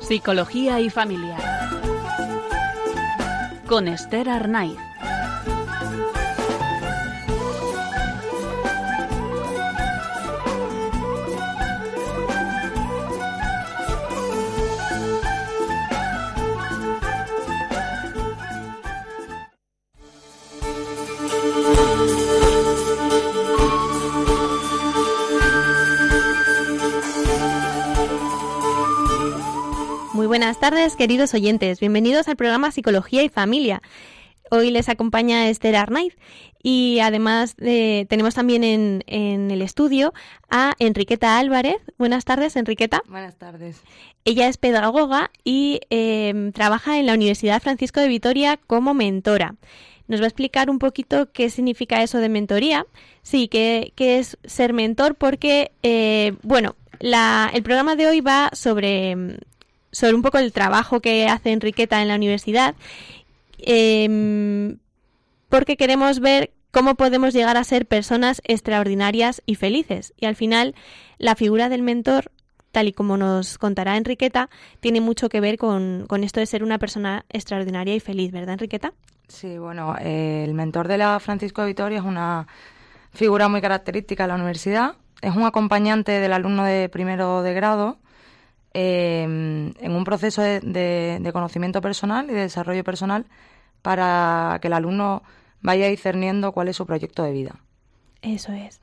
Psicología y familia. Con Esther Arnaiz. Tardes, queridos oyentes. Bienvenidos al programa Psicología y Familia. Hoy les acompaña Esther Arnaiz y además eh, tenemos también en, el estudio a Enriqueta Álvarez. Buenas tardes, Enriqueta. Buenas tardes. Ella es pedagoga y em, trabaja en la Universidad Francisco de Vitoria como mentora. Nos va a explicar un poquito qué significa eso de mentoría. Sí, qué, es ser mentor porque, eh, bueno, el programa de hoy va sobre sobre un poco el trabajo que hace Enriqueta en la universidad, em, porque queremos ver cómo podemos llegar a ser personas extraordinarias y felices. Y al final, la figura del mentor, tal y como nos contará Enriqueta, tiene mucho que ver con, esto de ser una persona extraordinaria y feliz, ¿verdad, Enriqueta? Sí, bueno, eh, el mentor de la Francisco de Vitoria es una figura muy característica de la universidad. Es un acompañante del alumno de primero de grado Em, en un proceso de, conocimiento personal y de desarrollo personal para que el alumno vaya discerniendo cuál es su proyecto de vida. Eso es.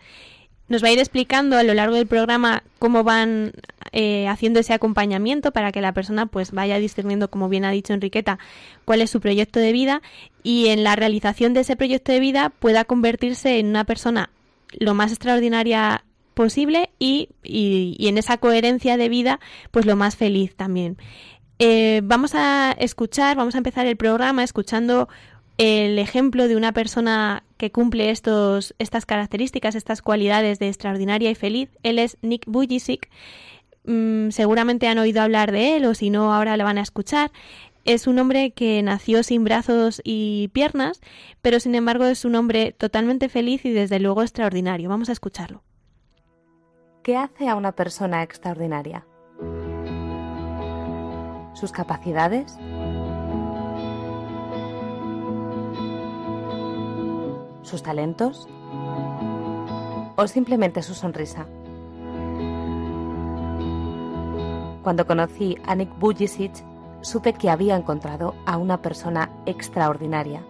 Nos va a ir explicando a lo largo del programa cómo van eh, haciendo ese acompañamiento para que la persona pues vaya discerniendo, como bien ha dicho Enriqueta, cuál es su proyecto de vida y en la realización de ese proyecto de vida pueda convertirse en una persona lo más extraordinaria posible y, y, en esa coherencia de vida, pues lo más feliz también. Eh, vamos a escuchar, vamos a empezar el programa escuchando el ejemplo de una persona que cumple estos, estas características, estas cualidades de extraordinaria y feliz. Él es Nick Vujicic. Mm, seguramente han oído hablar de él o si no ahora lo van a escuchar. Es un hombre que nació sin brazos y piernas, pero sin embargo es un hombre totalmente feliz y desde luego extraordinario. Vamos a escucharlo. ¿Qué hace a una persona extraordinaria? ¿Sus capacidades? ¿Sus talentos? ¿O simplemente su sonrisa? Cuando conocí a Nick Bujicic, supe que había encontrado a una persona extraordinaria.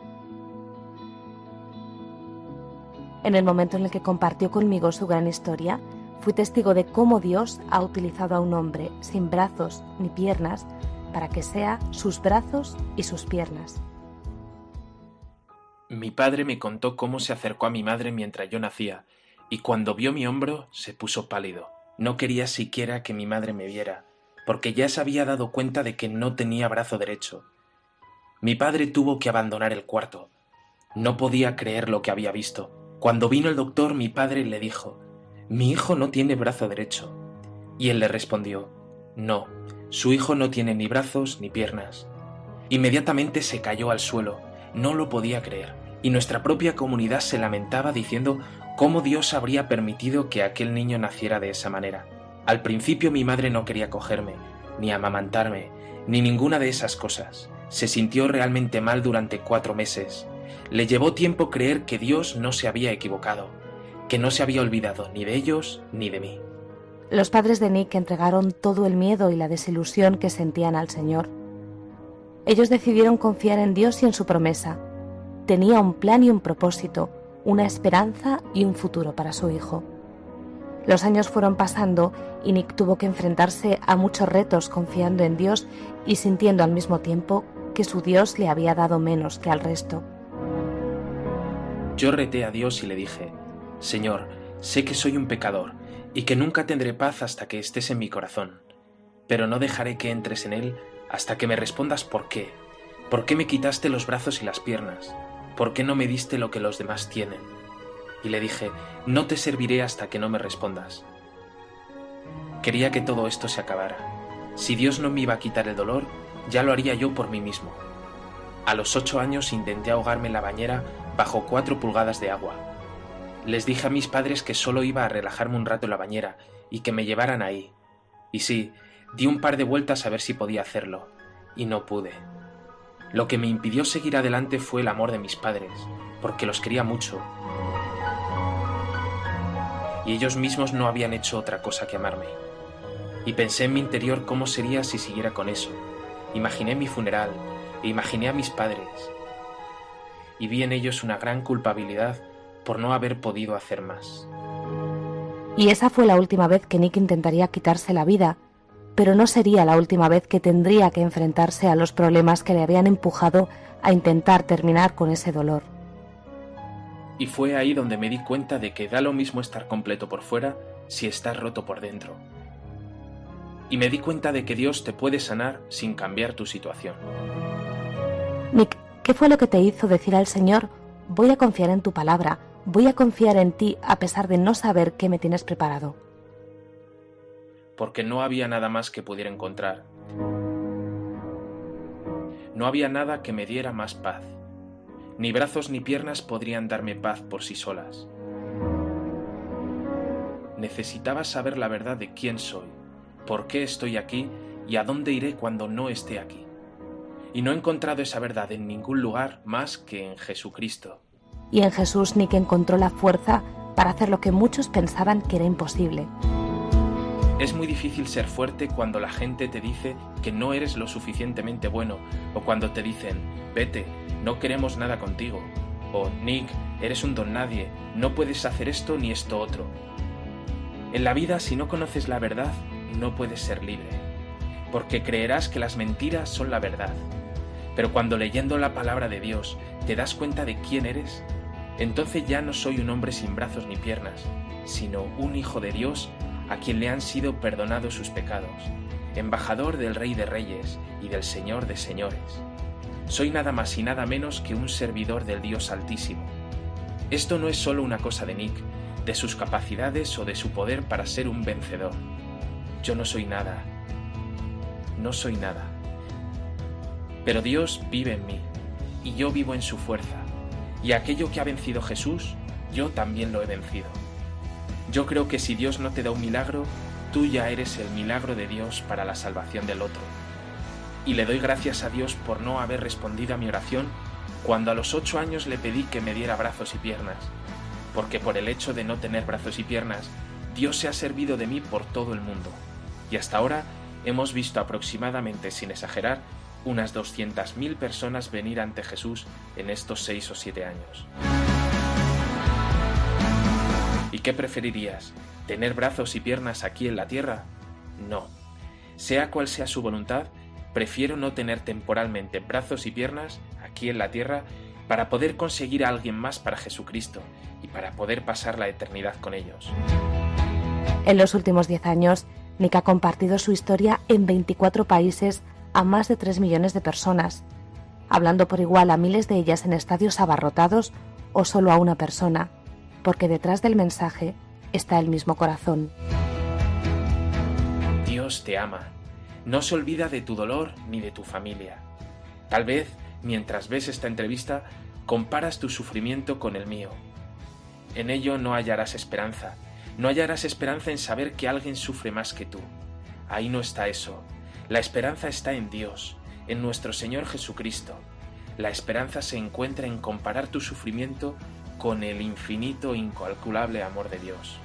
En el momento en el que compartió conmigo su gran historia, Fui testigo de cómo Dios ha utilizado a un hombre sin brazos ni piernas para que sea sus brazos y sus piernas. Mi padre me contó cómo se acercó a mi madre mientras yo nacía, y cuando vio mi hombro se puso pálido. No quería siquiera que mi madre me viera, porque ya se había dado cuenta de que no tenía brazo derecho. Mi padre tuvo que abandonar el cuarto. No podía creer lo que había visto. Cuando vino el doctor, mi padre le dijo mi hijo no tiene brazo derecho. Y él le respondió, no, su hijo no tiene ni brazos ni piernas. Inmediatamente se cayó al suelo, no lo podía creer, y nuestra propia comunidad se lamentaba diciendo cómo Dios habría permitido que aquel niño naciera de esa manera. Al principio mi madre no quería cogerme, ni amamantarme, ni ninguna de esas cosas. Se sintió realmente mal durante cuatro meses. Le llevó tiempo creer que Dios no se había equivocado que no se había olvidado ni de ellos ni de mí. Los padres de Nick entregaron todo el miedo y la desilusión que sentían al Señor. Ellos decidieron confiar en Dios y en su promesa. Tenía un plan y un propósito, una esperanza y un futuro para su hijo. Los años fueron pasando y Nick tuvo que enfrentarse a muchos retos confiando en Dios y sintiendo al mismo tiempo que su Dios le había dado menos que al resto. Yo reté a Dios y le dije, Señor, sé que soy un pecador y que nunca tendré paz hasta que estés en mi corazón, pero no dejaré que entres en él hasta que me respondas por qué. ¿Por qué me quitaste los brazos y las piernas? ¿Por qué no me diste lo que los demás tienen? y le dije, no te serviré hasta que no me respondas. Quería que todo esto se acabara. Si Dios no me iba a quitar el dolor, ya lo haría yo por mí mismo. A los ocho años intenté ahogarme en la bañera bajo cuatro pulgadas de agua. Les dije a mis padres que solo iba a relajarme un rato en la bañera y que me llevaran ahí. Y sí, di un par de vueltas a ver si podía hacerlo, y no pude. Lo que me impidió seguir adelante fue el amor de mis padres, porque los quería mucho. Y ellos mismos no habían hecho otra cosa que amarme. Y pensé en mi interior cómo sería si siguiera con eso. Imaginé mi funeral, e imaginé a mis padres. Y vi en ellos una gran culpabilidad por no haber podido hacer más. Y esa fue la última vez que Nick intentaría quitarse la vida, pero no sería la última vez que tendría que enfrentarse a los problemas que le habían empujado a intentar terminar con ese dolor. Y fue ahí donde me di cuenta de que da lo mismo estar completo por fuera si estás roto por dentro. Y me di cuenta de que Dios te puede sanar sin cambiar tu situación. Nick, ¿qué fue lo que te hizo decir al Señor, voy a confiar en tu palabra, voy a confiar en ti a pesar de no saber qué me tienes preparado? Porque no había nada más que pudiera encontrar. No había nada que me diera más paz. Ni brazos ni piernas podrían darme paz por sí solas. Necesitaba saber la verdad de quién soy, por qué estoy aquí y a dónde iré cuando no esté aquí y no he encontrado esa verdad en ningún lugar más que en Jesucristo. Y en Jesús Nick encontró la fuerza para hacer lo que muchos pensaban que era imposible. Es muy difícil ser fuerte cuando la gente te dice que no eres lo suficientemente bueno o cuando te dicen, vete, no queremos nada contigo. O Nick, eres un don nadie, no puedes hacer esto ni esto otro. En la vida, si no conoces la verdad, no puedes ser libre, porque creerás que las mentiras son la verdad pero cuando leyendo la palabra de Dios te das cuenta de quién eres, entonces ya no soy un hombre sin brazos ni piernas, sino un hijo de Dios a quien le han sido perdonados sus pecados, embajador del Rey de Reyes y del Señor de Señores. Soy nada más y nada menos que un servidor del Dios Altísimo. Esto no es solo una cosa de Nick, de sus capacidades o de su poder para ser un vencedor. Yo no soy nada. No soy nada. Pero Dios vive en mí, y yo vivo en su fuerza, y aquello que ha vencido Jesús, yo también lo he vencido. Yo creo que si Dios no te da un milagro, tú ya eres el milagro de Dios para la salvación del otro. Y le doy gracias a Dios por no haber respondido a mi oración cuando a los ocho años le pedí que me diera brazos y piernas, porque por el hecho de no tener brazos y piernas, Dios se ha servido de mí por todo el mundo. Y hasta ahora hemos visto aproximadamente, sin exagerar, unas 200.000 personas venir ante Jesús en estos seis o siete años. ¿Y qué preferirías? ¿Tener brazos y piernas aquí en la tierra? No. Sea cual sea su voluntad, prefiero no tener temporalmente brazos y piernas aquí en la tierra para poder conseguir a alguien más para Jesucristo y para poder pasar la eternidad con ellos. En los últimos diez años, Nick ha compartido su historia en 24 países a más de 3 millones de personas, hablando por igual a miles de ellas en estadios abarrotados o solo a una persona, porque detrás del mensaje está el mismo corazón. Dios te ama, no se olvida de tu dolor ni de tu familia. Tal vez, mientras ves esta entrevista, comparas tu sufrimiento con el mío. En ello no hallarás esperanza, no hallarás esperanza en saber que alguien sufre más que tú. Ahí no está eso, la esperanza está en Dios, en nuestro Señor Jesucristo. La esperanza se encuentra en comparar tu sufrimiento con el infinito incalculable amor de Dios.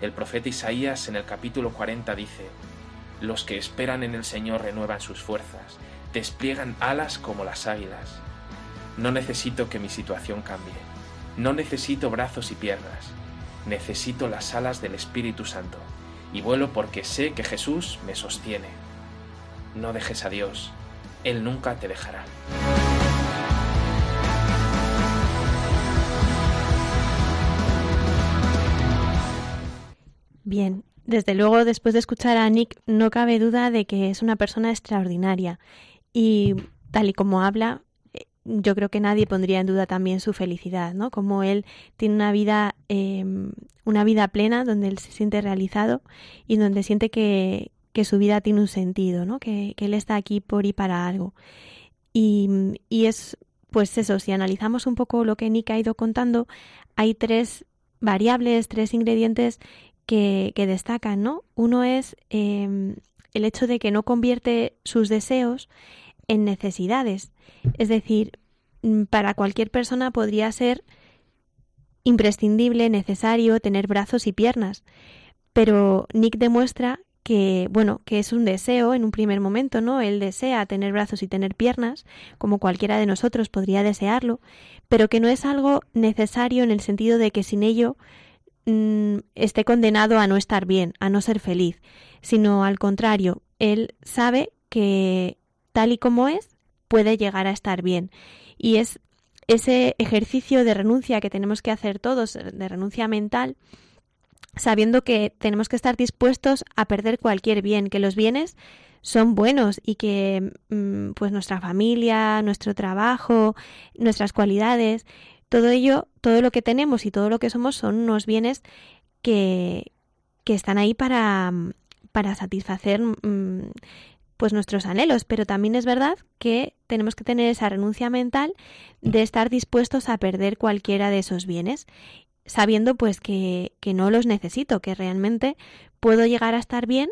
El profeta Isaías en el capítulo 40 dice, Los que esperan en el Señor renuevan sus fuerzas, despliegan alas como las águilas. No necesito que mi situación cambie, no necesito brazos y piernas, necesito las alas del Espíritu Santo, y vuelo porque sé que Jesús me sostiene. No dejes a Dios, Él nunca te dejará. Bien, desde luego después de escuchar a Nick no cabe duda de que es una persona extraordinaria y tal y como habla, yo creo que nadie pondría en duda también su felicidad, ¿no? Como él tiene una vida, em, una vida plena donde él se siente realizado y donde siente que, que su vida tiene un sentido, ¿no? Que, que, él está aquí por y para algo. Y, y es, pues eso, si analizamos un poco lo que Nick ha ido contando, hay tres variables, tres ingredientes que, que destacan, ¿no? Uno es eh, el hecho de que no convierte sus deseos en necesidades. Es decir, mm, para cualquier persona podría ser imprescindible, necesario tener brazos y piernas. Pero Nick demuestra que, bueno, que es un deseo en un primer momento, ¿no? Él desea tener brazos y tener piernas, como cualquiera de nosotros podría desearlo, pero que no es algo necesario en el sentido de que sin ello mmm, esté condenado a no estar bien, a no ser feliz, sino al contrario, él sabe que tal y como es, puede llegar a estar bien. Y es ese ejercicio de renuncia que tenemos que hacer todos, de renuncia mental, sabiendo que tenemos que estar dispuestos a perder cualquier bien, que los bienes son buenos y que mm, pues nuestra familia, nuestro trabajo, nuestras cualidades, todo ello, todo lo que tenemos y todo lo que somos son unos bienes que, que están ahí para, para satisfacer mmm, pues nuestros anhelos, pero también es verdad que tenemos que tener esa renuncia mental de estar dispuestos a perder cualquiera de esos bienes sabiendo pues que, que no los necesito, que realmente puedo llegar a estar bien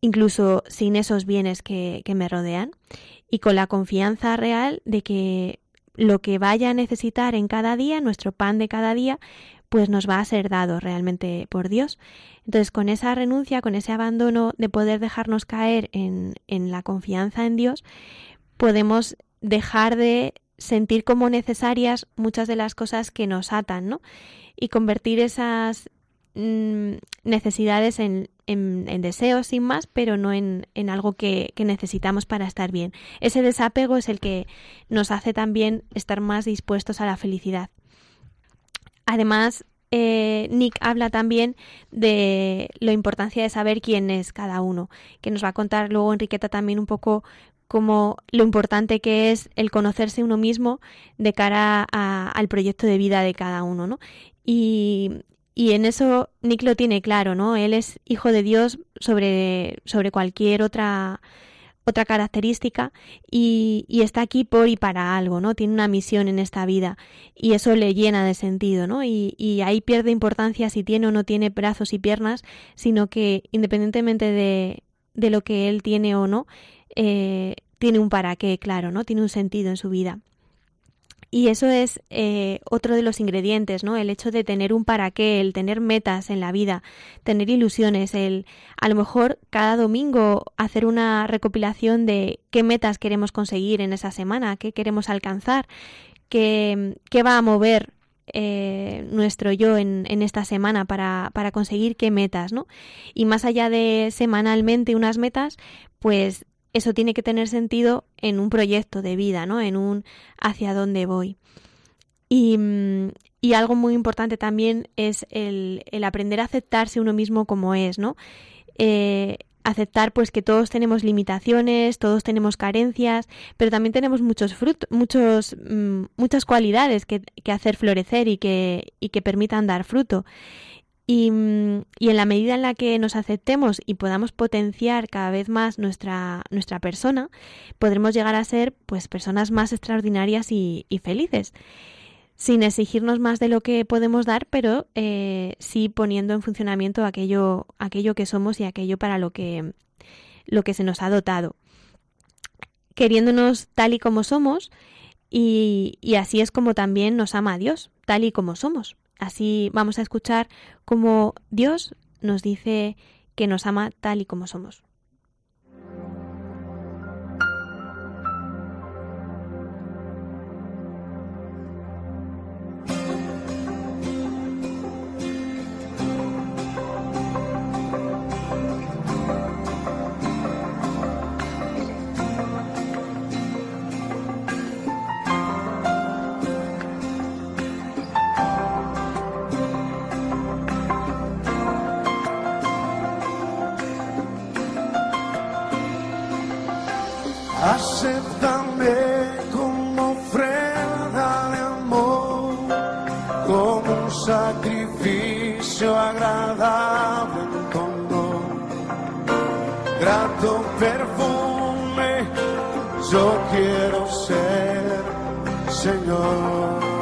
incluso sin esos bienes que, que me rodean y con la confianza real de que lo que vaya a necesitar en cada día, nuestro pan de cada día, pues nos va a ser dado realmente por Dios. Entonces, con esa renuncia, con ese abandono de poder dejarnos caer en, en la confianza en Dios, podemos dejar de sentir como necesarias muchas de las cosas que nos atan, ¿no? Y convertir esas mmm, necesidades en, deseos sin más, pero no en, algo que, que, necesitamos para estar bien. Ese desapego es el que nos hace también estar más dispuestos a la felicidad. Además, eh, Nick habla también de la importancia de saber quién es cada uno, que nos va a contar luego Enriqueta también un poco como lo importante que es el conocerse uno mismo de cara a, al proyecto de vida de cada uno, ¿no? Y, en eso Nick lo tiene claro, ¿no? Él es hijo de Dios sobre, sobre cualquier otra, otra característica y, y, está aquí por y para algo, ¿no? Tiene una misión en esta vida y eso le llena de sentido, ¿no? Y, y ahí pierde importancia si tiene o no tiene brazos y piernas, sino que independientemente de, de lo que él tiene o no, eh, tiene un para qué, claro, ¿no? Tiene un sentido en su vida. Y eso es eh, otro de los ingredientes, ¿no? El hecho de tener un para qué, el tener metas en la vida, tener ilusiones, el a lo mejor cada domingo hacer una recopilación de qué metas queremos conseguir en esa semana, qué queremos alcanzar, qué, qué va a mover eh, nuestro yo en, en esta semana para, para, conseguir qué metas, ¿no? Y más allá de semanalmente unas metas, pues eso tiene que tener sentido en un proyecto de vida, ¿no? En un hacia dónde voy. Y, y algo muy importante también es el, aprender a aceptarse uno mismo como es, ¿no? Eh, aceptar pues que todos tenemos limitaciones, todos tenemos carencias, pero también tenemos muchos frutos, muchos, mmm, muchas cualidades que, que, hacer florecer y que, y que permitan dar fruto. Y, y, en la medida en la que nos aceptemos y podamos potenciar cada vez más nuestra, nuestra persona, podremos llegar a ser pues personas más extraordinarias y, felices, sin exigirnos más de lo que podemos dar, pero eh, sí poniendo en funcionamiento aquello, aquello que somos y aquello para lo que, lo que se nos ha dotado. Queriéndonos tal y como somos, y, y así es como también nos ama Dios, tal y como somos. Así vamos a escuchar cómo Dios nos dice que nos ama tal y como somos. Señor.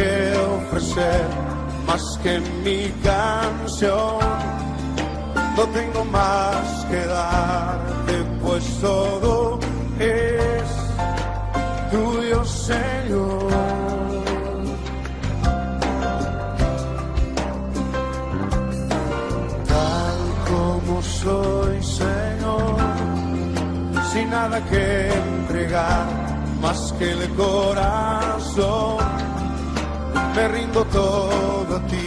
Que ofrecer más que mi canción. No tengo más que darte, pues todo es tuyo, Señor. Tal como soy, Señor sin nada que entregar más que el corazón. Me rindo todo a ti,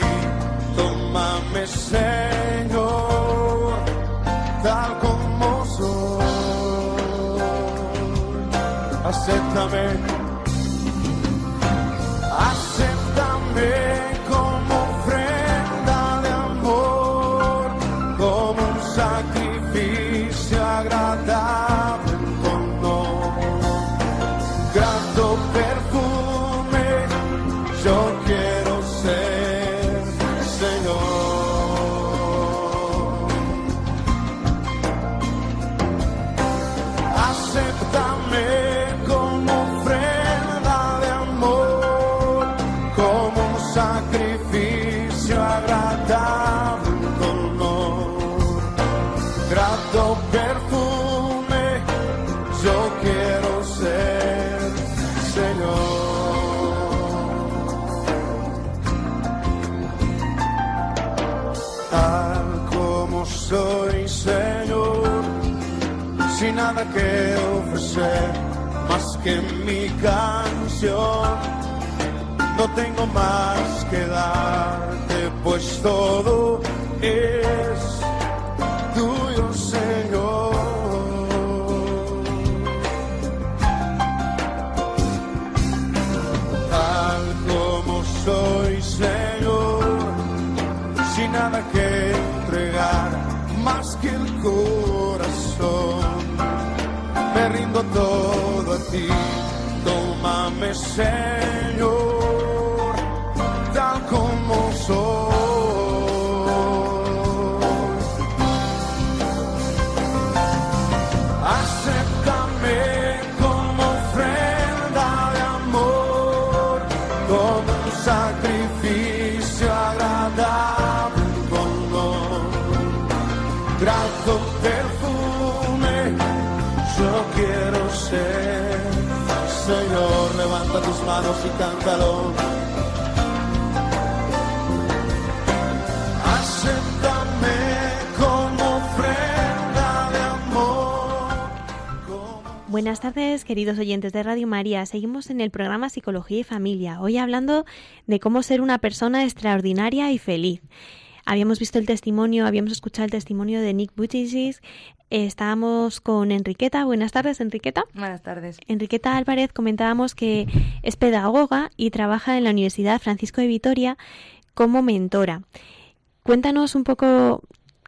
tómame Señor, tal como soy. Acéptame, que ofrecer más que mi canción. No tengo más que darte, pues todo es ti, tómame, Señor, Buenas tardes, queridos oyentes de Radio María. Seguimos en el programa Psicología y Familia, hoy hablando de cómo ser una persona extraordinaria y feliz. Habíamos visto el testimonio, habíamos escuchado el testimonio de Nick Buttigieg. Eh, estábamos con Enriqueta. Buenas tardes, Enriqueta. Buenas tardes. Enriqueta Álvarez comentábamos que es pedagoga y trabaja en la Universidad Francisco de Vitoria como mentora. Cuéntanos un poco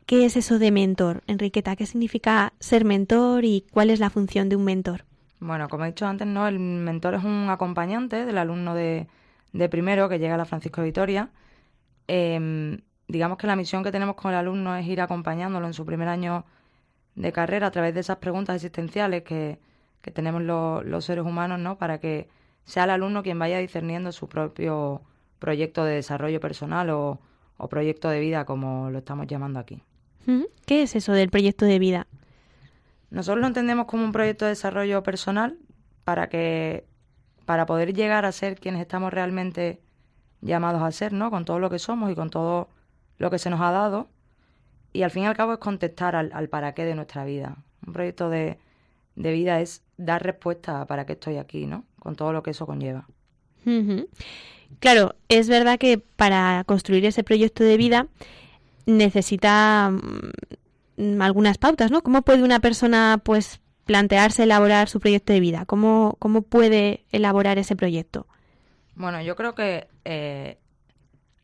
qué es eso de mentor, Enriqueta, qué significa ser mentor y cuál es la función de un mentor. Bueno, como he dicho antes, no, el mentor es un acompañante del alumno de, de primero que llega a la Francisco de Vitoria. Em, digamos que la misión que tenemos con el alumno es ir acompañándolo en su primer año de carrera a través de esas preguntas existenciales que, que tenemos lo- los seres humanos, ¿no? Para que sea el alumno quien vaya discerniendo su propio proyecto de desarrollo personal o, o proyecto de vida, como lo estamos llamando aquí. ¿Qué es eso del proyecto de vida? Nosotros lo entendemos como un proyecto de desarrollo personal para que para poder llegar a ser quienes estamos realmente llamados a ser, ¿no? Con todo lo que somos y con todo lo que se nos ha dado. Y al fin y al cabo es contestar al, al para qué de nuestra vida. Un proyecto de, de vida es dar respuesta a para qué estoy aquí, ¿no? Con todo lo que eso conlleva. Claro, es verdad que para construir ese proyecto de vida necesita mm, algunas pautas, ¿no? ¿Cómo puede una persona, pues, plantearse elaborar su proyecto de vida? ¿Cómo, cómo puede elaborar ese proyecto? Bueno, yo creo que eh,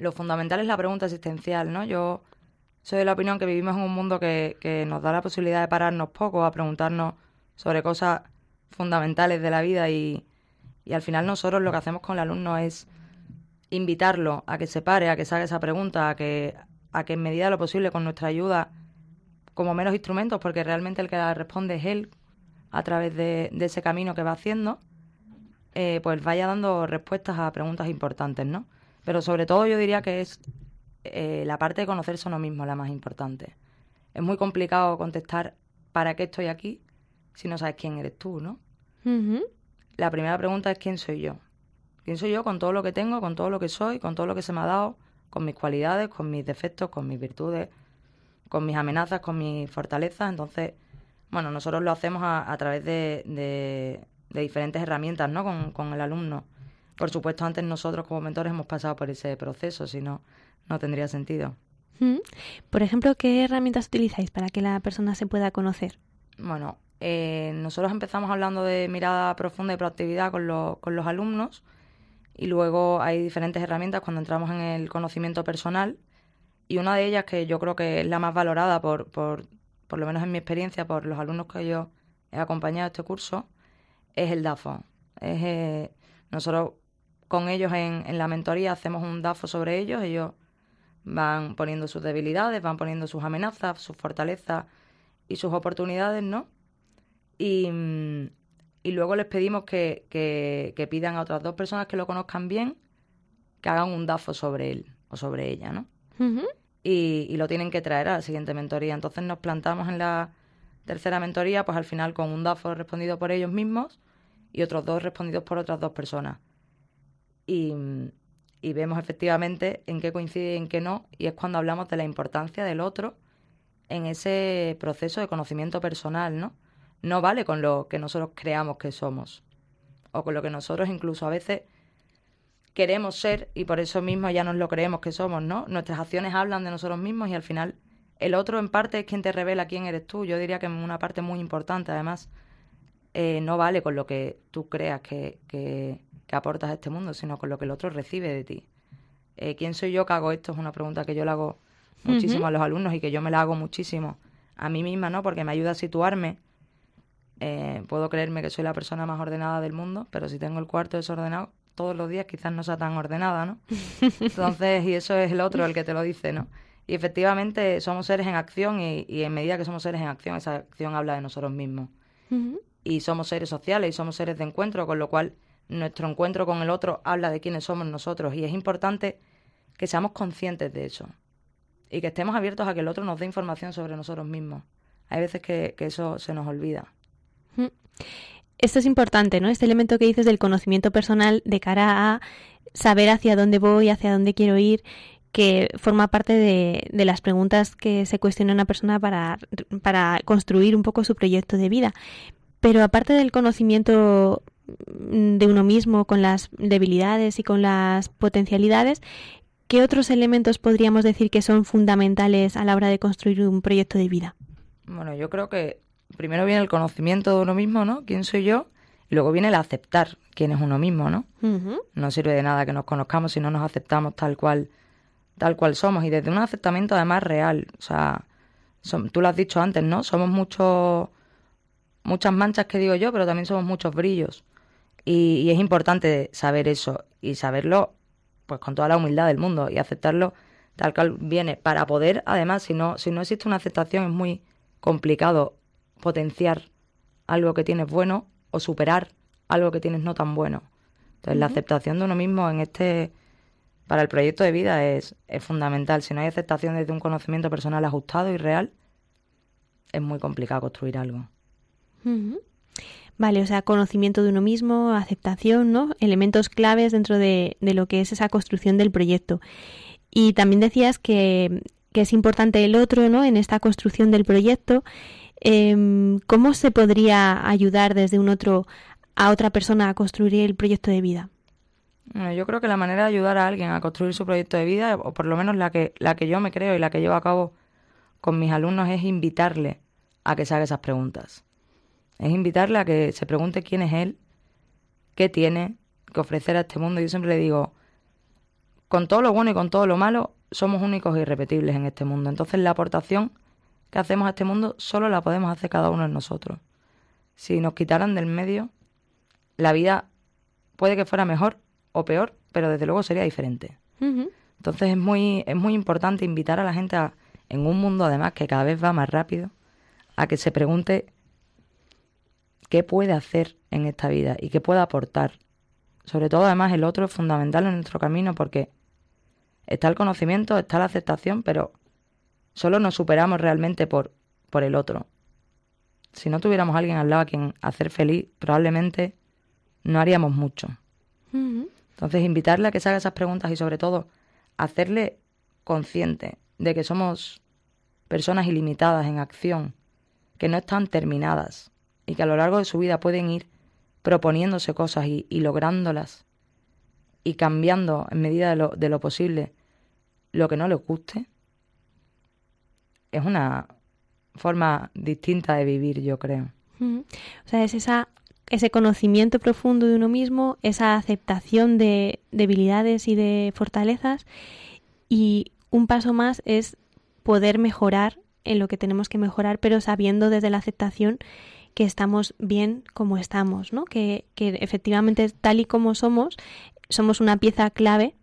lo fundamental es la pregunta existencial, ¿no? Yo soy de la opinión que vivimos en un mundo que, que nos da la posibilidad de pararnos poco a preguntarnos sobre cosas fundamentales de la vida y, y al final nosotros lo que hacemos con el alumno es invitarlo a que se pare, a que se haga esa pregunta, a que, a que en medida de lo posible con nuestra ayuda, como menos instrumentos, porque realmente el que la responde es él a través de, ese camino que va haciendo, eh, pues vaya dando respuestas a preguntas importantes, ¿no? Pero sobre todo yo diría que es eh, la parte de conocerse a uno mismo la más importante. Es muy complicado contestar ¿para qué estoy aquí? si no sabes quién eres tú, ¿no? La primera pregunta es ¿quién soy yo? ¿Quién soy yo con todo lo que tengo, con todo lo que soy, con todo lo que se me ha dado, con mis cualidades, con mis defectos, con mis virtudes, con mis amenazas, con mis fortalezas? Entonces, bueno, nosotros lo hacemos a, a través de, de- de diferentes herramientas, ¿no? Con, con el alumno. Por supuesto, antes nosotros como mentores hemos pasado por ese proceso, si no, no tendría sentido. Ujú. Por ejemplo, ¿qué herramientas utilizáis para que la persona se pueda conocer? Bueno, eh, nosotros empezamos hablando de mirada profunda y proactividad con, los- con los alumnos y luego hay diferentes herramientas cuando entramos en el conocimiento personal y una de ellas que yo creo que es la más valorada por, por, por lo menos en mi experiencia, por los alumnos que yo he acompañado a este curso, es el DAFO. Es, eh, nosotros con ellos en, en la mentoría hacemos un DAFO sobre ellos, ellos van poniendo sus debilidades, van poniendo sus amenazas, sus fortalezas y sus oportunidades, ¿no? Y, mm, y luego les pedimos que, que- que pidan a otras dos personas que lo conozcan bien que hagan un DAFO sobre él o sobre ella, ¿no? Y, y lo tienen que traer a la siguiente mentoría. Entonces nos plantamos en la tercera mentoría, pues al final con un DAFO respondido por ellos mismos y otros dos respondidos por otras dos personas. Y, vemos efectivamente en qué coincide y en qué no, y es cuando hablamos de la importancia del otro en ese proceso de conocimiento personal, ¿no? No vale con lo que nosotros creamos que somos, o con lo que nosotros incluso a veces queremos ser y por eso mismo ya nos lo creemos que somos, ¿no? Nuestras acciones hablan de nosotros mismos y al final el otro en parte es quien te revela quién eres tú. Yo diría que en una parte muy importante además eh, no vale con lo que tú creas que- que aportas a este mundo, sino con lo que el otro recibe de ti. Eh, ¿Quién soy yo que hago esto? Es una pregunta que yo le hago muchísimo a los alumnos y que yo me la hago muchísimo a mí misma, ¿no? Porque me ayuda a situarme. Eh, puedo creerme que soy la persona más ordenada del mundo, pero si tengo el cuarto desordenado todos los días, quizás no sea tan ordenada, ¿no? Entonces, y eso es el otro el que te lo dice, ¿no? Y efectivamente somos seres en acción y, y en medida que somos seres en acción, esa acción habla de nosotros mismos. Y somos seres sociales y somos seres de encuentro, con lo cual nuestro encuentro con el otro habla de quiénes somos nosotros. Y es importante que seamos conscientes de eso y que estemos abiertos a que el otro nos dé información sobre nosotros mismos. Hay veces que, eso se nos olvida. Esto es importante, ¿no? Este elemento que dices del conocimiento personal de cara a saber hacia dónde voy, hacia dónde quiero ir, que forma parte de, de las preguntas que se cuestiona una persona para, para construir un poco su proyecto de vida. Pero aparte del conocimiento de uno mismo, con las debilidades y con las potencialidades, ¿qué otros elementos podríamos decir que son fundamentales a la hora de construir un proyecto de vida? Bueno, yo creo que primero viene el conocimiento de uno mismo, ¿no? ¿Quién soy yo? Y luego viene el aceptar quién es uno mismo, ¿no? No sirve de nada que nos conozcamos si no nos aceptamos tal cual, tal cual somos. Y desde un aceptamiento además real. O sea, tú lo has dicho antes, ¿no? Somos muchos, muchas manchas que digo yo, pero también somos muchos brillos. Y, y es importante saber eso y saberlo pues con toda la humildad del mundo y aceptarlo tal cual viene para poder, además, si no, si no existe una aceptación es muy complicado potenciar algo que tienes bueno o superar algo que tienes no tan bueno. Entonces, la aceptación de uno mismo en este para el proyecto de vida es, es fundamental. Si no hay aceptación desde un conocimiento personal ajustado y real, es muy complicado construir algo. Vale, o sea, conocimiento de uno mismo, aceptación, ¿no? Elementos claves dentro de, de lo que es esa construcción del proyecto. Y también decías que, que es importante el otro, ¿no? En esta construcción del proyecto. Em, ¿Cómo se podría ayudar desde un otro a otra persona a construir el proyecto de vida? Bueno, yo creo que la manera de ayudar a alguien a construir su proyecto de vida, o por lo menos la que, la que yo me creo y la que llevo a cabo con mis alumnos, es invitarle a que se haga esas preguntas. Es invitarle a que se pregunte quién es él, qué tiene que ofrecer a este mundo. Yo siempre le digo, con todo lo bueno y con todo lo malo, somos únicos e irrepetibles en este mundo. Entonces la aportación que hacemos a este mundo solo la podemos hacer cada uno de nosotros. Si nos quitaran del medio, la vida puede que fuera mejor o peor, pero desde luego sería diferente. Entonces es muy, es muy importante invitar a la gente a, en un mundo además que cada vez va más rápido, a que se pregunte qué puede hacer en esta vida y qué puede aportar. Sobre todo además el otro es fundamental en nuestro camino porque está el conocimiento, está la aceptación, pero solo nos superamos realmente por, por el otro. Si no tuviéramos a alguien al lado a quien hacer feliz, probablemente no haríamos mucho. Entonces, invitarle a que se haga esas preguntas y sobre todo hacerle consciente de que somos personas ilimitadas en acción, que no están terminadas y que a lo largo de su vida pueden ir proponiéndose cosas y, lográndolas y cambiando en medida de lo, de lo posible lo que no les guste, es una forma distinta de vivir, yo creo. O sea, es esa, ese conocimiento profundo de uno mismo, esa aceptación de debilidades y de fortalezas. Y un paso más es poder mejorar en lo que tenemos que mejorar, pero sabiendo desde la aceptación que estamos bien como estamos, ¿no? Que, que efectivamente tal y como somos, somos una pieza clave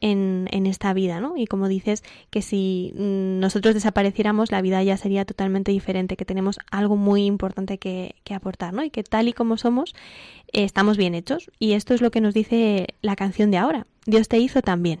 en, en esta vida, ¿no? Y como dices, que si mm, nosotros desapareciéramos, la vida ya sería totalmente diferente, que tenemos algo muy importante que, que aportar, ¿no? Y que tal y como somos, eh, estamos bien hechos. Y esto es lo que nos dice la canción de ahora. Dios te hizo también.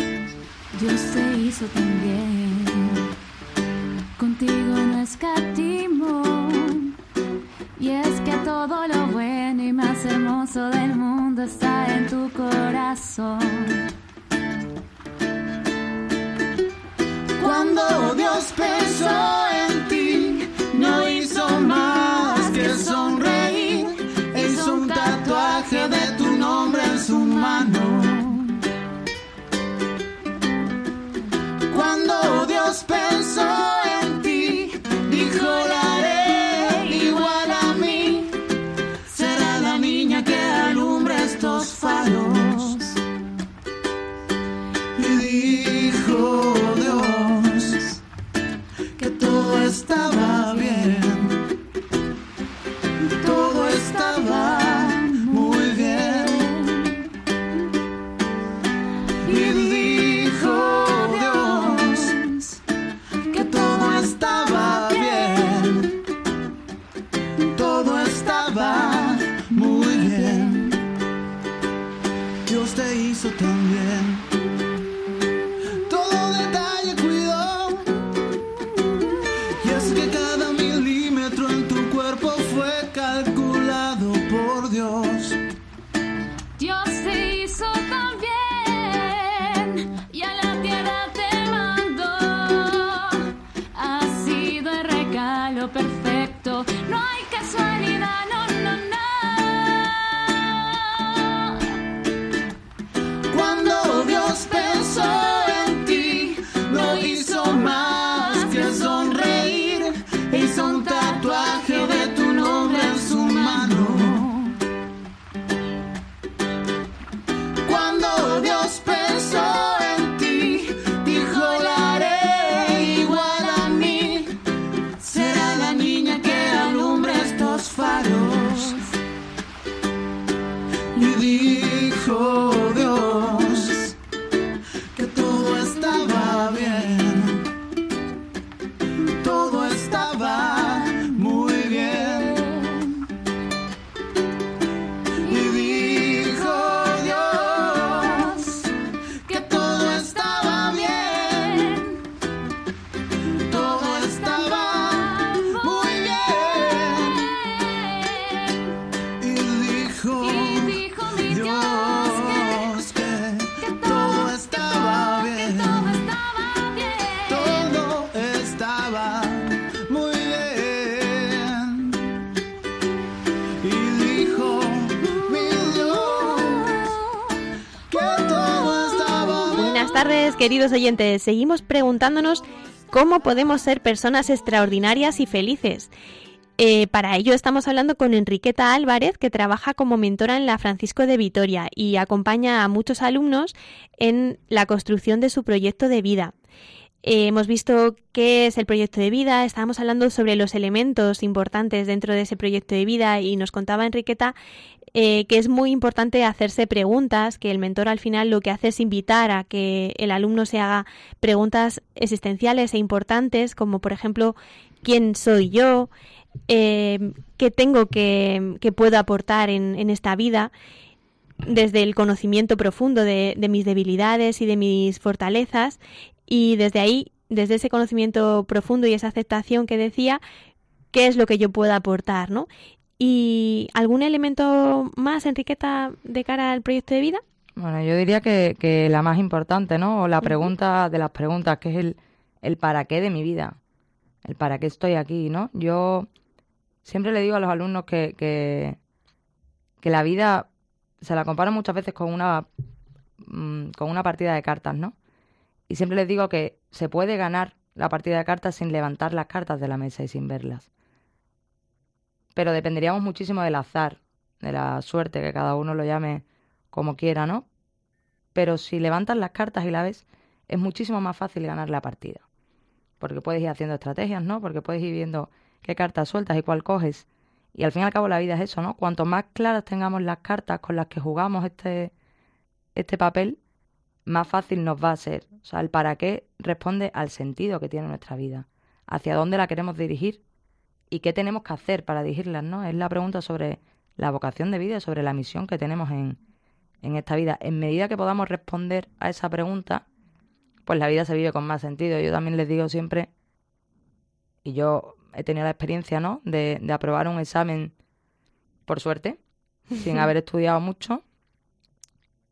Dios te hizo también. Contigo no escatimó. Y es que todo lo bueno y más hermoso del mundo está en tu corazón. Cuando Dios pensó en queridos oyentes. Seguimos preguntándonos cómo podemos ser personas extraordinarias y felices. Eh, para ello estamos hablando con Enriqueta Álvarez, que trabaja como mentora en la Francisco de Vitoria y acompaña a muchos alumnos en la construcción de su proyecto de vida. Eh, hemos visto qué es el proyecto de vida, estábamos hablando sobre los elementos importantes dentro de ese proyecto de vida y nos contaba Enriqueta eh, que es muy importante hacerse preguntas, que el mentor al final lo que hace es invitar a que el alumno se haga preguntas existenciales e importantes, como por ejemplo, ¿quién soy yo? Eh, ¿Qué tengo que, puedo aportar en, esta vida? desde el conocimiento profundo de, mis debilidades y de mis fortalezas y desde ahí, desde ese conocimiento profundo y esa aceptación que decía, qué es lo que yo puedo aportar, ¿no? ¿Y algún elemento más, Enriqueta, de cara al proyecto de vida? Bueno, yo diría que, que la más importante, ¿no? O la pregunta de las preguntas, que es el, el para qué de mi vida, el para qué estoy aquí, ¿no? Yo siempre le digo a los alumnos que, que, que la vida se la comparo muchas veces con una, mm, con una partida de cartas, ¿no? Y siempre les digo que se puede ganar la partida de cartas sin levantar las cartas de la mesa y sin verlas pero dependeríamos muchísimo del azar, de la suerte, que cada uno lo llame como quiera, ¿no? Pero si levantas las cartas y la ves, es muchísimo más fácil ganar la partida. Porque puedes ir haciendo estrategias, ¿no? Porque puedes ir viendo qué cartas sueltas y cuál coges. Y al fin y al cabo la vida es eso, ¿no? Cuanto más claras tengamos las cartas con las que jugamos este, este papel, más fácil nos va a ser. O sea, el para qué responde al sentido que tiene nuestra vida, hacia dónde la queremos dirigir y qué tenemos que hacer para dirigirlas, ¿no? Es la pregunta sobre la vocación de vida, sobre la misión que tenemos en, en esta vida. En medida que podamos responder a esa pregunta, pues la vida se vive con más sentido. Yo también les digo siempre, y yo he tenido la experiencia, ¿no? De, de aprobar un examen por suerte, sin haber estudiado mucho,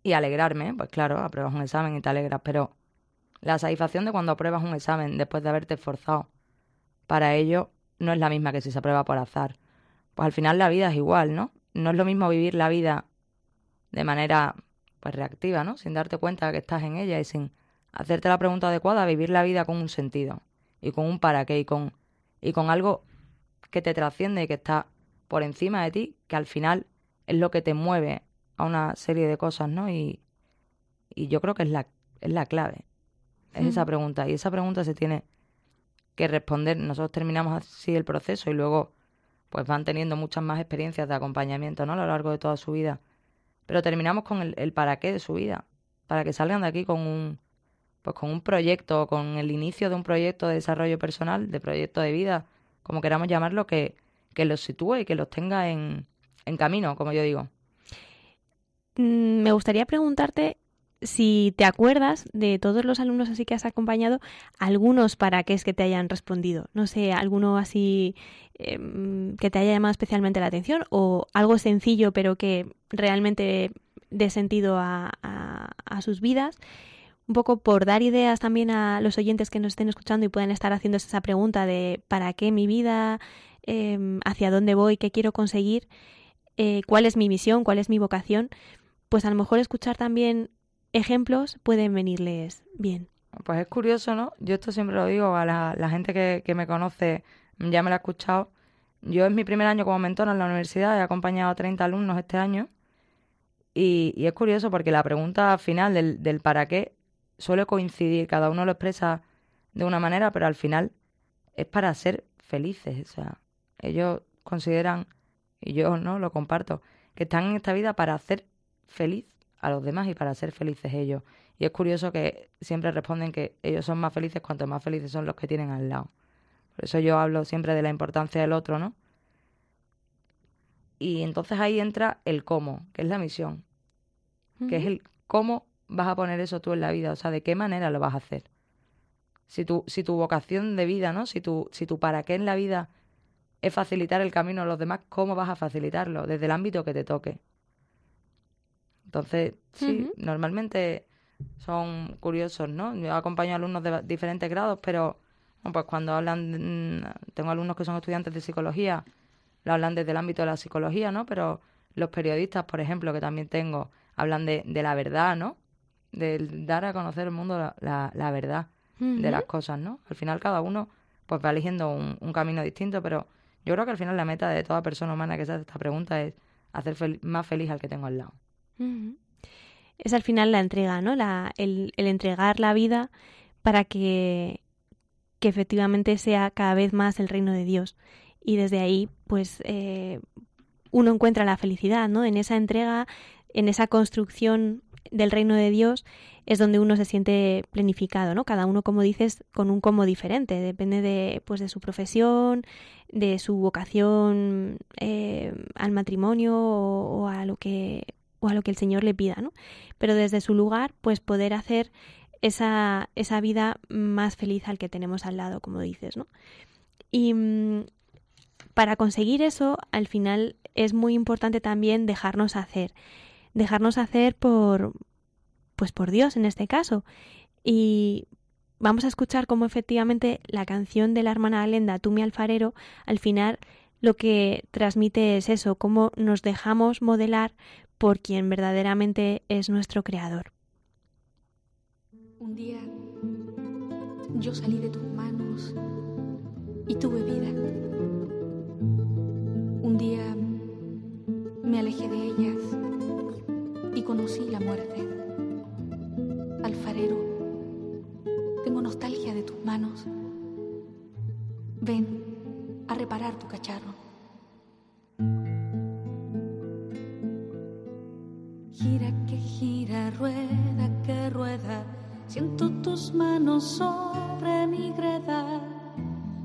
y alegrarme, pues claro, apruebas un examen y te alegras, pero la satisfacción de cuando apruebas un examen después de haberte esforzado para ello no es la misma que si se aprueba por azar. Pues al final la vida es igual, ¿no? No es lo mismo vivir la vida de manera pues reactiva, ¿no? Sin darte cuenta que estás en ella y sin hacerte la pregunta adecuada, vivir la vida con un sentido y con un para qué y con y con algo que te trasciende y que está por encima de ti, que al final es lo que te mueve a una serie de cosas, ¿no? Y, y yo creo que es la, es la clave. Es esa pregunta. Y esa pregunta se tiene que responder. Nosotros terminamos así el proceso y luego pues van teniendo muchas más experiencias de acompañamiento ¿no? a lo largo de toda su vida. Pero terminamos con el, el para qué de su vida, para que salgan de aquí con un, pues con un proyecto, con el inicio de un proyecto de desarrollo personal, de proyecto de vida, como queramos llamarlo, que, que los sitúe y que los tenga en, en camino, como yo digo. Mm, me gustaría preguntarte si te acuerdas de todos los alumnos así que has acompañado, algunos para qué es que te hayan respondido. No sé, alguno así eh, que te haya llamado especialmente la atención o algo sencillo pero que realmente dé sentido a, sus vidas. Un poco por dar ideas también a los oyentes que nos estén escuchando y puedan estar haciéndose esa pregunta de ¿para qué mi vida? Eh, ¿Hacia dónde voy? ¿Qué quiero conseguir? Eh, ¿Cuál es mi misión? ¿Cuál es mi vocación? Pues a lo mejor escuchar también ejemplos pueden venirles bien. Pues es curioso, ¿no? Yo esto siempre lo digo a la, gente que, me conoce, ya me lo ha escuchado. Yo es mi primer año como mentora en la universidad, he acompañado a 30 alumnos este año. Y, y es curioso porque la pregunta final del, del para qué suele coincidir, cada uno lo expresa de una manera, pero al final es para ser felices. O sea, ellos consideran, y yo no lo comparto, que están en esta vida para hacer feliz a los demás y para ser felices ellos. Y es curioso que siempre responden que ellos son más felices cuanto más felices son los que tienen al lado. Por eso yo hablo siempre de la importancia del otro, ¿no? Y entonces ahí entra el cómo, que es la misión, que es el cómo vas a poner eso tú en la vida, o sea, de qué manera lo vas a hacer. Si tu, si tu vocación de vida, ¿no? Si tu, si tu para qué en la vida es facilitar el camino a los demás, ¿cómo vas a facilitarlo? Desde el ámbito que te toque. Entonces, sí, uh -huh. normalmente son curiosos, ¿no? Yo acompaño a alumnos de diferentes grados, pero bueno, pues cuando hablan, tengo alumnos que son estudiantes de psicología, lo hablan desde el ámbito de la psicología, ¿no? Pero los periodistas, por ejemplo, que también tengo, hablan de, de la verdad, ¿no? del dar a conocer al mundo la, la, la verdad de las cosas, ¿no? Al final cada uno pues va eligiendo un, un camino distinto, pero yo creo que al final la meta de toda persona humana que se hace esta pregunta es hacer fel- más feliz al que tengo al lado. Es al final la entrega, ¿no? La, el, el entregar la vida para que, que efectivamente sea cada vez más el reino de Dios. Y desde ahí, pues, eh, uno encuentra la felicidad, ¿no? En esa entrega, en esa construcción del reino de Dios es donde uno se siente planificado, ¿no? Cada uno, como dices, con un cómo diferente, depende de, pues, de su profesión, de su vocación eh, al matrimonio o a lo que o a lo que el Señor le pida, ¿no? Pero desde su lugar, pues poder hacer esa, esa vida más feliz al que tenemos al lado, como dices, ¿no? Y mm, para conseguir eso, al final es muy importante también dejarnos hacer. Dejarnos hacer por, pues por Dios en este caso. Y vamos a escuchar cómo efectivamente la canción de la hermana Alenda, Tú mi alfarero, al final lo que transmite es eso, cómo nos dejamos modelar por quien verdaderamente es nuestro creador. Un día yo salí de tus manos y tuve vida. Un día me alejé de ellas y conocí la muerte. Alfarero, tengo nostalgia de tus manos. Ven a reparar tu cacharro. Gira que gira, rueda que rueda. Siento tus manos sobre mi greda.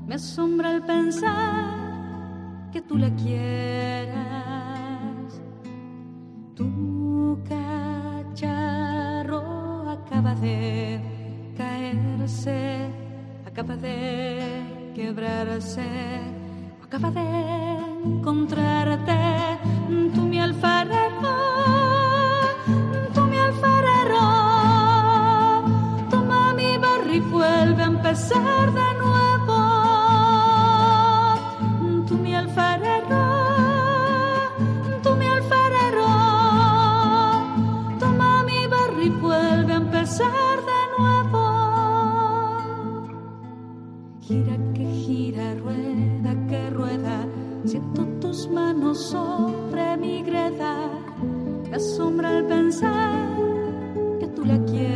Me asombra el pensar que tú la quieras. Tu cacharro acaba de caerse, acaba de quebrarse, acaba de encontrarte. Tú mi alfarero, empezar de nuevo. Tú mi alfarero, tú mi alfarero. Toma mi barro y vuelve a empezar de nuevo. Gira que gira, rueda que rueda. Siento tus manos sobre mi greda. Me asombra el pensar que tú la quieras.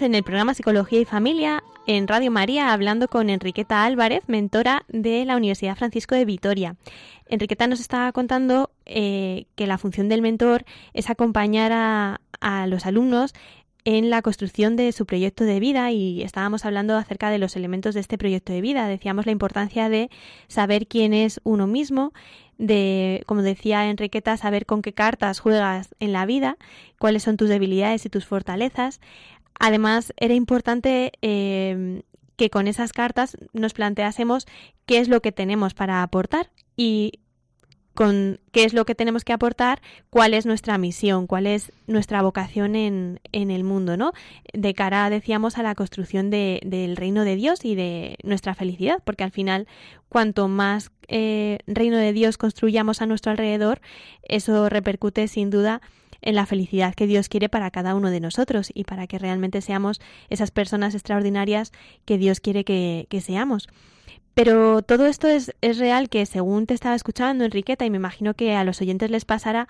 En el programa Psicología y Familia en Radio María hablando con Enriqueta Álvarez, mentora de la Universidad Francisco de Vitoria. Enriqueta nos estaba contando eh, que la función del mentor es acompañar a los alumnos en la construcción de su proyecto de vida y estábamos hablando acerca de los elementos de este proyecto de vida. Decíamos la importancia de saber quién es uno mismo, de, como decía Enriqueta, saber con qué cartas juegas en la vida, cuáles son tus debilidades y tus fortalezas. Además, era importante eh, que con esas cartas nos planteásemos qué es lo que tenemos para aportar y con qué es lo que tenemos que aportar, cuál es nuestra misión, cuál es nuestra vocación en, en el mundo, ¿no? De cara, decíamos, a la construcción de, del reino de Dios y de nuestra felicidad, porque al final, cuanto más eh, reino de Dios construyamos a nuestro alrededor, eso repercute sin duda en la felicidad que Dios quiere para cada uno de nosotros y para que realmente seamos esas personas extraordinarias que Dios quiere que, que seamos. Pero todo esto es, es real que según te estaba escuchando, Enriqueta, y me imagino que a los oyentes les pasará,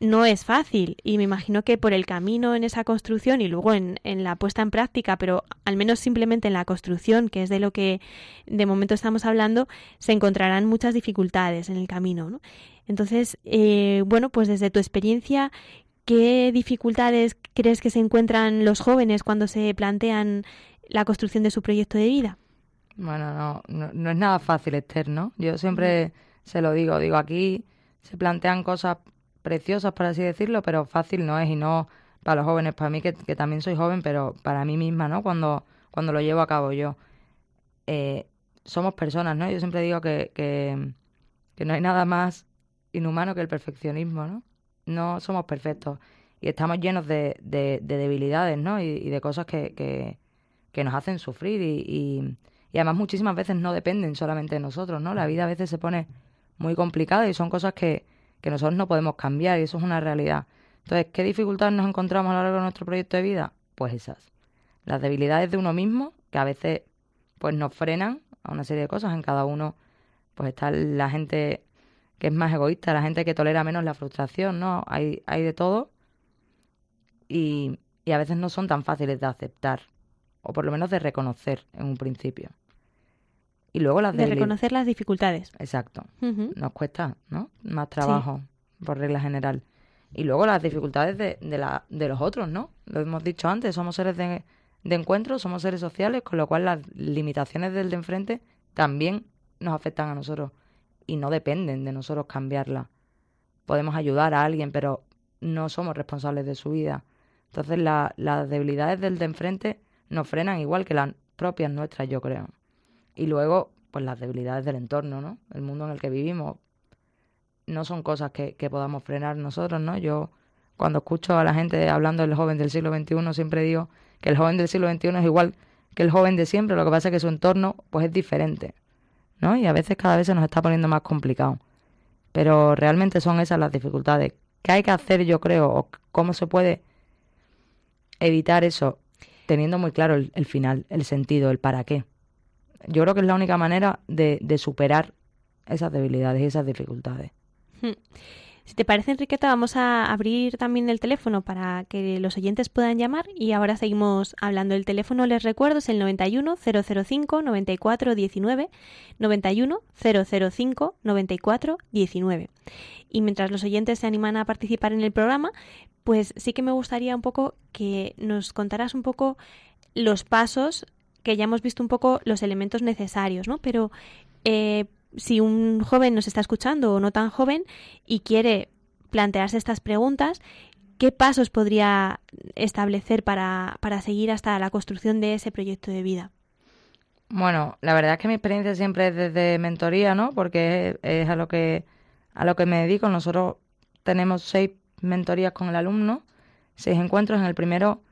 no es fácil y me imagino que por el camino en esa construcción y luego en, en, la puesta en práctica, pero al menos simplemente en la construcción, que es de lo que de momento estamos hablando, se encontrarán muchas dificultades en el camino. ¿no? Entonces, eh, bueno, pues desde tu experiencia, ¿qué dificultades crees que se encuentran los jóvenes cuando se plantean la construcción de su proyecto de vida? Bueno, no, no, no es nada fácil, Esther, ¿no? Yo siempre se lo digo, digo, aquí se plantean cosas preciosas, por así decirlo, pero fácil no es y no para los jóvenes, para mí que, que también soy joven, pero para mí misma, ¿no? Cuando, cuando lo llevo a cabo yo. Eh, somos personas, ¿no? Yo siempre digo que, que, que no hay nada más inhumano que el perfeccionismo, ¿no? No somos perfectos y estamos llenos de, de, de debilidades, ¿no? Y, de cosas que, que, que nos hacen sufrir y, y, y, además muchísimas veces no dependen solamente de nosotros, ¿no? La vida a veces se pone muy complicada y son cosas que, que nosotros no podemos cambiar y eso es una realidad. Entonces, ¿qué dificultades nos encontramos a lo largo de nuestro proyecto de vida? Pues esas. Las debilidades de uno mismo, que a veces pues nos frenan a una serie de cosas. En cada uno pues está la gente que es más egoísta, la gente que tolera menos la frustración, ¿no? Hay, hay de todo y, y a veces no son tan fáciles de aceptar o por lo menos de reconocer en un principio. Y luego las de reconocer las dificultades. Exacto. Uh -huh. Nos cuesta, ¿no? Más trabajo, sí. por regla general. Y luego las dificultades de, de, la, de los otros, ¿no? Lo hemos dicho antes, somos seres de, de encuentro, somos seres sociales, con lo cual las limitaciones del de enfrente también nos afectan a nosotros y no dependen de nosotros cambiarlas. Podemos ayudar a alguien, pero no somos responsables de su vida. Entonces la, las debilidades del de enfrente nos frenan igual que las propias nuestras, yo creo. Y luego, pues las debilidades del entorno, ¿no? El mundo en el que vivimos no son cosas que, que podamos frenar nosotros, ¿no? Yo cuando escucho a la gente hablando del joven del siglo XXI siempre digo que el joven del siglo XXI es igual que el joven de siempre, lo que pasa es que su entorno pues es diferente, ¿no? Y a veces cada vez se nos está poniendo más complicado. Pero realmente son esas las dificultades. ¿Qué hay que hacer, yo creo? ¿O cómo se puede evitar eso? Teniendo muy claro el, el final, el sentido, el para qué. Yo creo que es la única manera de, de superar esas debilidades y esas dificultades. Si te parece, Enriqueta, vamos a abrir también el teléfono para que los oyentes puedan llamar y ahora seguimos hablando. El teléfono, les recuerdo, es el 91 005 94 19, 91 005 94 19. Y mientras los oyentes se animan a participar en el programa, pues sí que me gustaría un poco que nos contaras un poco los pasos que ya hemos visto un poco los elementos necesarios, ¿no? Pero eh, si un joven nos está escuchando o no tan joven y quiere plantearse estas preguntas, ¿qué pasos podría establecer para, para seguir hasta la construcción de ese proyecto de vida? Bueno, la verdad es que mi experiencia siempre es desde mentoría, ¿no? Porque es, a lo que a lo que me dedico. Nosotros tenemos seis mentorías con el alumno, seis encuentros. En el primero,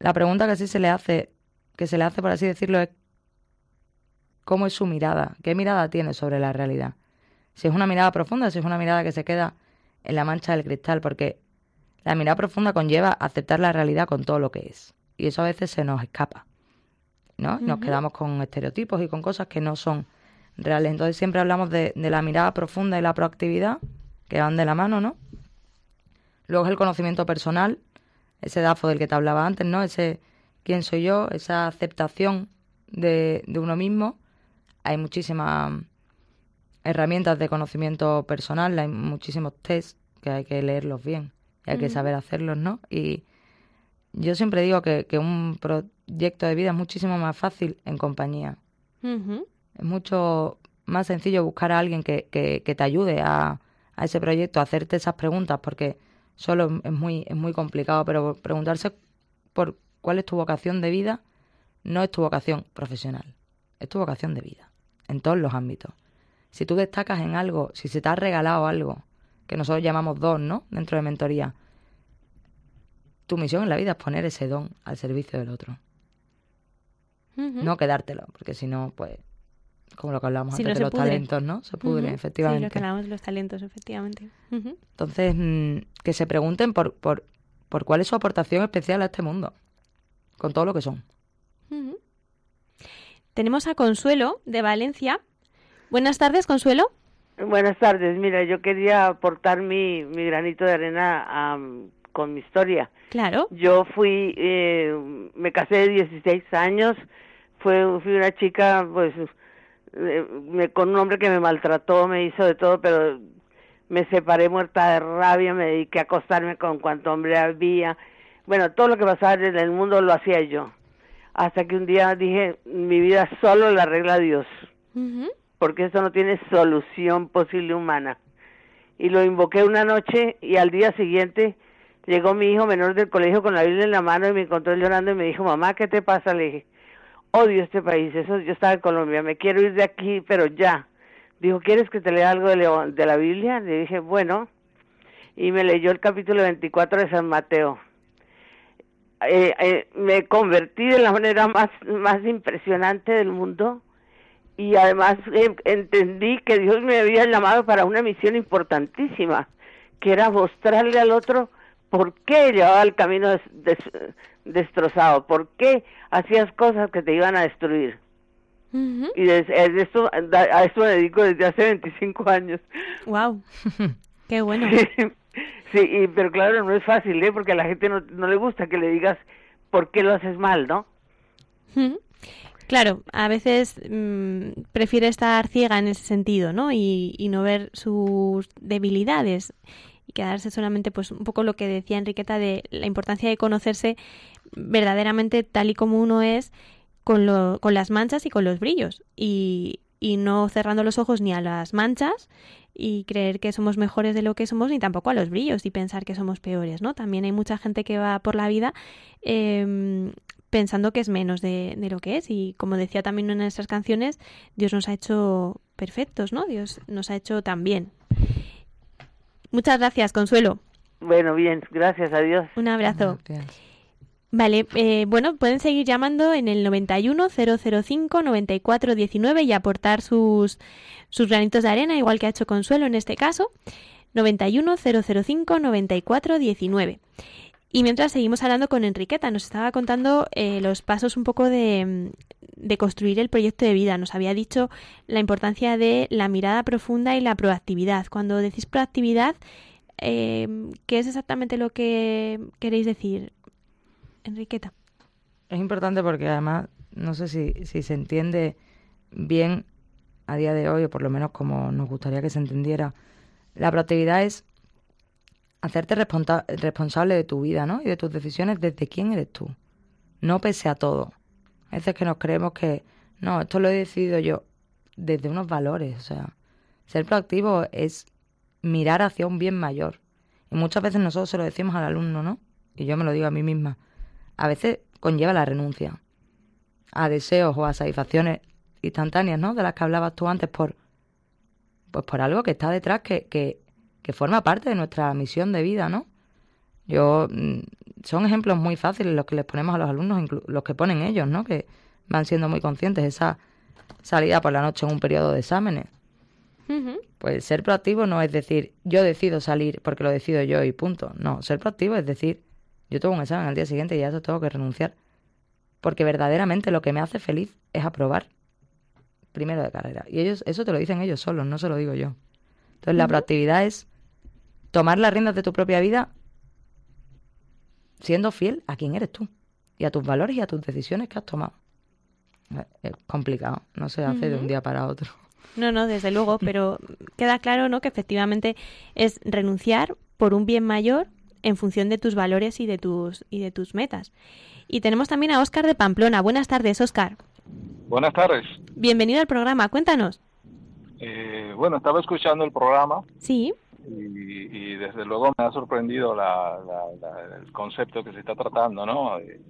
la pregunta que sí se le hace que se le hace, por así decirlo, es cómo es su mirada, qué mirada tiene sobre la realidad. Si es una mirada profunda, si es una mirada que se queda en la mancha del cristal, porque la mirada profunda conlleva aceptar la realidad con todo lo que es. Y eso a veces se nos escapa, ¿no? Uh -huh. Nos quedamos con estereotipos y con cosas que no son reales. Entonces siempre hablamos de, de la mirada profunda y la proactividad, que van de la mano, ¿no? Luego es el conocimiento personal, ese DAFO del que te hablaba antes, ¿no? Ese quién soy yo, esa aceptación de, de uno mismo. Hay muchísimas herramientas de conocimiento personal, hay muchísimos test que hay que leerlos bien y hay uh -huh. que saber hacerlos, ¿no? Y yo siempre digo que, que, un proyecto de vida es muchísimo más fácil en compañía. Uh -huh. Es mucho más sencillo buscar a alguien que, que, que te ayude a, a, ese proyecto, a hacerte esas preguntas, porque solo es muy, es muy complicado, pero preguntarse por cuál es tu vocación de vida, no es tu vocación profesional, es tu vocación de vida, en todos los ámbitos. Si tú destacas en algo, si se te ha regalado algo, que nosotros llamamos don, ¿no? Dentro de mentoría, tu misión en la vida es poner ese don al servicio del otro. Uh -huh. No quedártelo, porque si no, pues, como lo que hablábamos si antes no de los pudre. talentos, ¿no? Se pudre, uh -huh. efectivamente. Sí, lo que hablábamos de los talentos, efectivamente. Uh -huh. Entonces, mmm, que se pregunten por, por, por cuál es su aportación especial a este mundo con todo lo que son. Tenemos a Consuelo de Valencia. Buenas tardes, Consuelo. Buenas tardes. Mira, yo quería aportar mi, mi granito de arena con mi historia. Claro. Yo fui, eh, me casé de 16 años, fue, fui una chica, pues, eh, me- con un hombre que me maltrató, me hizo de todo, pero me separé muerta de rabia, me dediqué a acostarme con cuanto hombre había. Bueno, todo lo que pasaba en el mundo lo hacía yo. Hasta que un día dije, mi vida solo la arregla Dios porque eso no tiene solución posible humana. Y lo invoqué una noche y al día siguiente llegó mi hijo menor del colegio con la Biblia en la mano y me encontró llorando y me dijo, mamá, ¿qué te pasa? Le dije, odio este país, eso yo estaba en Colombia, me quiero ir de aquí, pero ya. Dijo, ¿quieres que te lea algo de la Biblia? Le dije, bueno, y me leyó el capítulo 24 de San Mateo. Eh, eh, me convertí de la manera más, más impresionante del mundo y además eh, entendí que Dios me había llamado para una misión importantísima, que era mostrarle al otro por qué llevaba el camino des- des- destrozado, por qué hacías cosas que te iban a destruir. Y des- de esto, a esto me dedico desde hace 25 años. Wow. Qué bueno. Sí, y, pero claro, no es fácil, ¿eh? porque a la gente no, no le gusta que le digas por qué lo haces mal, ¿no? Claro, a veces mm, prefiere estar ciega en ese sentido, ¿no? Y, y no ver sus debilidades y quedarse solamente, pues, un poco lo que decía Enriqueta de la importancia de conocerse verdaderamente tal y como uno es con, lo, con las manchas y con los brillos y, y no cerrando los ojos ni a las manchas y creer que somos mejores de lo que somos ni tampoco a los brillos y pensar que somos peores, ¿no? También hay mucha gente que va por la vida em, pensando que es menos de, de lo que es y como decía también en nuestras canciones, Dios nos ha hecho perfectos, ¿no? Dios nos ha hecho tan bien. Muchas gracias, Consuelo. Bueno, bien, gracias a Dios. Un abrazo. Gracias. Vale, eh, bueno, pueden seguir llamando en el 91 005 94 19 y aportar sus, sus granitos de arena, igual que ha hecho Consuelo en este caso. 91 005 94 19. Y mientras seguimos hablando con Enriqueta, nos estaba contando eh, los pasos un poco de, de construir el proyecto de vida. Nos había dicho la importancia de la mirada profunda y la proactividad. Cuando decís proactividad, eh, ¿qué es exactamente lo que queréis decir, Enriqueta? Es importante porque además, no sé si, se entiende bien a día de hoy, o por lo menos como nos gustaría que se entendiera, la proactividad es hacerte responsa- responsable de tu vida, ¿no? Y de tus decisiones desde quién eres tú, no pese a todo. A veces que nos creemos que, no, esto lo he decidido yo, desde unos valores, o sea, ser proactivo es mirar hacia un bien mayor. Y muchas veces nosotros se lo decimos al alumno, ¿no? Y yo me lo digo a mí misma. A veces conlleva la renuncia a deseos o a satisfacciones instantáneas, ¿no? De las que hablabas tú antes por, pues por algo que está detrás que, que, que forma parte de nuestra misión de vida, ¿no? Yo, mm, son ejemplos muy fáciles los que les ponemos a los alumnos, los que ponen ellos, ¿no? Que van siendo muy conscientes. Esa salida por la noche en un periodo de exámenes. Pues ser proactivo no es decir, yo decido salir porque lo decido yo y punto. No, ser proactivo es decir, yo tengo un examen al día siguiente y a eso tengo que renunciar. Porque verdaderamente lo que me hace feliz es aprobar primero de carrera. Y ellos, eso te lo dicen ellos solos, no se lo digo yo. Entonces la proactividad es tomar las riendas de tu propia vida siendo fiel a quién eres tú y a tus valores y a tus decisiones que has tomado. Es complicado, no se hace de un día para otro. No, no, desde luego, pero queda claro, ¿no? Que efectivamente es renunciar por un bien mayor en función de tus valores y de tus y de tus metas. Y tenemos también a Óscar de Pamplona. Buenas tardes, Óscar. Buenas tardes. Bienvenido al programa. Cuéntanos. Eh, bueno, estaba escuchando el programa Sí. y, y desde luego me ha sorprendido la- la- la- el concepto que se está tratando, ¿no? Eh,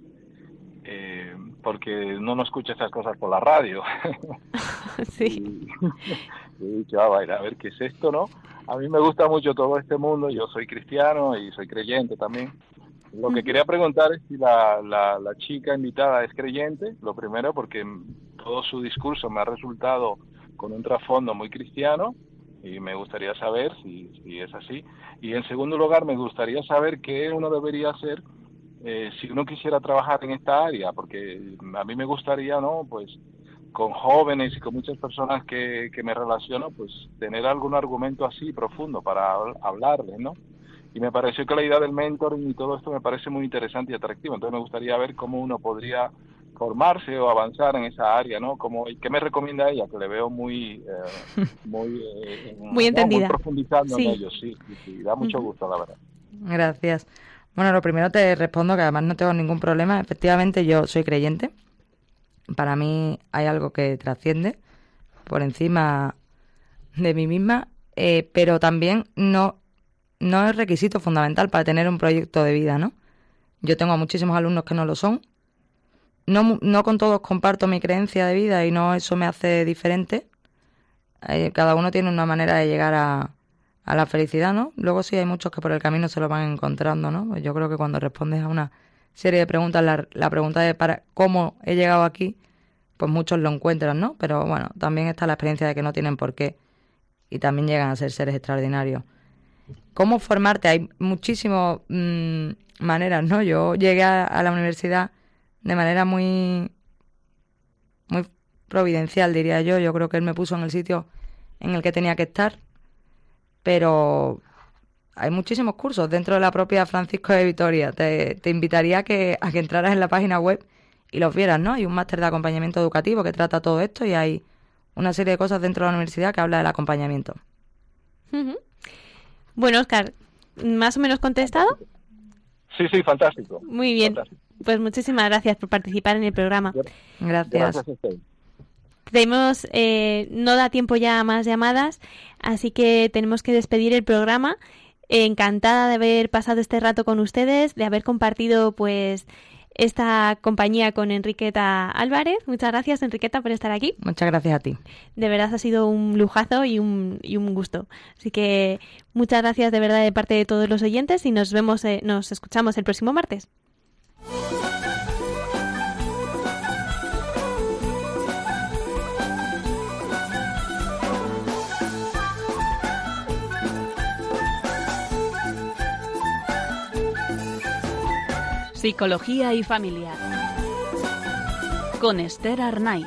eh, porque no no escucha esas cosas por la radio. sí. Y vaya, a ver qué es esto, ¿no? A mí me gusta mucho todo este mundo, yo soy cristiano y soy creyente también. Lo que quería preguntar es si la, la, la chica invitada es creyente, lo primero porque todo su discurso me ha resultado con un trasfondo muy cristiano y me gustaría saber si, si es así. Y en segundo lugar, me gustaría saber qué uno debería hacer eh, si uno quisiera trabajar en esta área, porque a mí me gustaría, ¿no? Pues con jóvenes y con muchas personas que, que me relaciono, pues tener algún argumento así profundo para habl- hablarles, ¿no? Y me pareció que la idea del mentoring y todo esto me parece muy interesante y atractivo. Entonces me gustaría ver cómo uno podría formarse o avanzar en esa área, ¿no? Como, ¿y ¿Qué me recomienda ella? Que le veo muy... eh, muy, eh, Muy entendida. Muy profundizando Sí. en ello, sí, sí, sí. Da mucho gusto, la verdad. Gracias. Bueno, lo primero te respondo que además no tengo ningún problema. Efectivamente, yo soy creyente. Para mí hay algo que trasciende por encima de mí misma, eh, pero también no, no es requisito fundamental para tener un proyecto de vida, ¿no? Yo tengo a muchísimos alumnos que no lo son. No, no con todos comparto mi creencia de vida y no eso me hace diferente. Eh, cada uno tiene una manera de llegar a, a la felicidad, ¿no? Luego sí hay muchos que por el camino se lo van encontrando, ¿no? Pues yo creo que cuando respondes a una serie de preguntas, la, la pregunta de para cómo he llegado aquí, pues muchos lo encuentran, ¿no? Pero bueno, también está la experiencia de que no tienen por qué y también llegan a ser seres extraordinarios. ¿Cómo formarte? Hay muchísimas mm, maneras, ¿no? Yo llegué a, a la universidad de manera muy, muy providencial, diría yo. Yo creo que él me puso en el sitio en el que tenía que estar pero hay muchísimos cursos dentro de la propia Francisco de Vitoria. Te, te invitaría a que, a que entraras en la página web y los vieras, ¿no? Hay un máster de acompañamiento educativo que trata todo esto y hay una serie de cosas dentro de la universidad que habla del acompañamiento. Bueno, Oscar, ¿más o menos contestado? Sí, sí, fantástico. Muy bien. Fantástico. Pues muchísimas gracias por participar en el programa. Gracias. Tenemos, eh, no da tiempo ya a más llamadas, así que tenemos que despedir el programa. Encantada de haber pasado este rato con ustedes, de haber compartido pues esta compañía con Enriqueta Álvarez. Muchas gracias Enriqueta por estar aquí. Muchas gracias a ti. De verdad ha sido un lujazo y un, y un gusto. Así que muchas gracias de verdad de parte de todos los oyentes y nos vemos, eh, nos escuchamos el próximo martes. Psicología y familia. Con Esther Arnaiz.